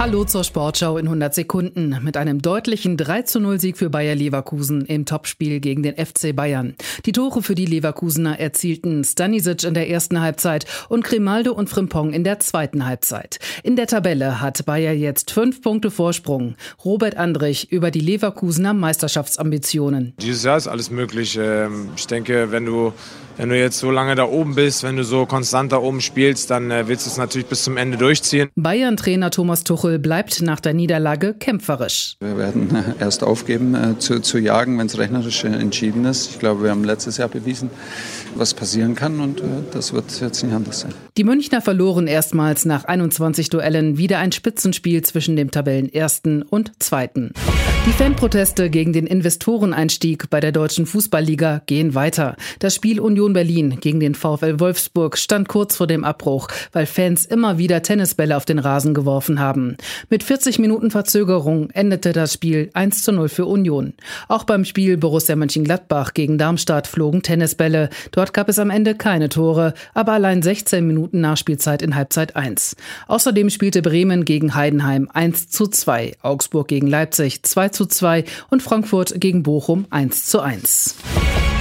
Hallo zur Sportschau in 100 Sekunden mit einem deutlichen 3 zu 0 Sieg für Bayer Leverkusen im Topspiel gegen den FC Bayern. Die Tore für die Leverkusener erzielten Stanisic in der ersten Halbzeit und Grimaldo und Frimpong in der zweiten Halbzeit. In der Tabelle hat Bayer jetzt fünf Punkte Vorsprung. Robert Andrich über die Leverkusener Meisterschaftsambitionen. Dieses Jahr ist alles möglich. Ähm, ich denke, wenn du wenn du jetzt so lange da oben bist, wenn du so konstant da oben spielst, dann äh, willst du es natürlich bis zum Ende durchziehen. Bayern-Trainer Thomas Tuchel bleibt nach der Niederlage kämpferisch. Wir werden äh, erst aufgeben äh, zu, zu jagen, wenn es rechnerisch entschieden ist. Ich glaube, wir haben letztes Jahr bewiesen, was passieren kann und das wird jetzt nicht anders sein. Die Münchner verloren erstmals nach 21 Duellen wieder ein Spitzenspiel zwischen dem Tabellenersten und Zweiten. Die Fanproteste gegen den Investoreneinstieg bei der Deutschen Fußballliga gehen weiter. Das Spiel Union Berlin gegen den VfL Wolfsburg stand kurz vor dem Abbruch, weil Fans immer wieder Tennisbälle auf den Rasen geworfen haben. Mit 40 Minuten Verzögerung endete das Spiel 1 zu 0 für Union. Auch beim Spiel Borussia Mönchengladbach gegen Darmstadt flogen Tennisbälle. Dort gab es am Ende keine Tore, aber allein 16 Minuten Nachspielzeit in Halbzeit 1. Außerdem spielte Bremen gegen Heidenheim 1 zu 2, Augsburg gegen Leipzig 2 zu 2 und Frankfurt gegen Bochum 1 zu 1.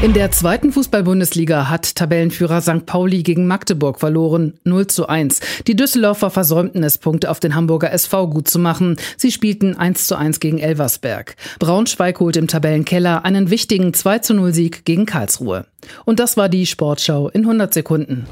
In der zweiten Fußball-Bundesliga hat Tabellenführer St. Pauli gegen Magdeburg verloren, 0 zu 1. Die Düsseldorfer versäumten es, Punkte auf den Hamburger SV gut zu machen. Sie spielten 1 zu 1 gegen Elversberg. Braunschweig holt im Tabellenkeller einen wichtigen 2 zu 0 Sieg gegen Karlsruhe. Und das war die Sportschau in 100 Sekunden.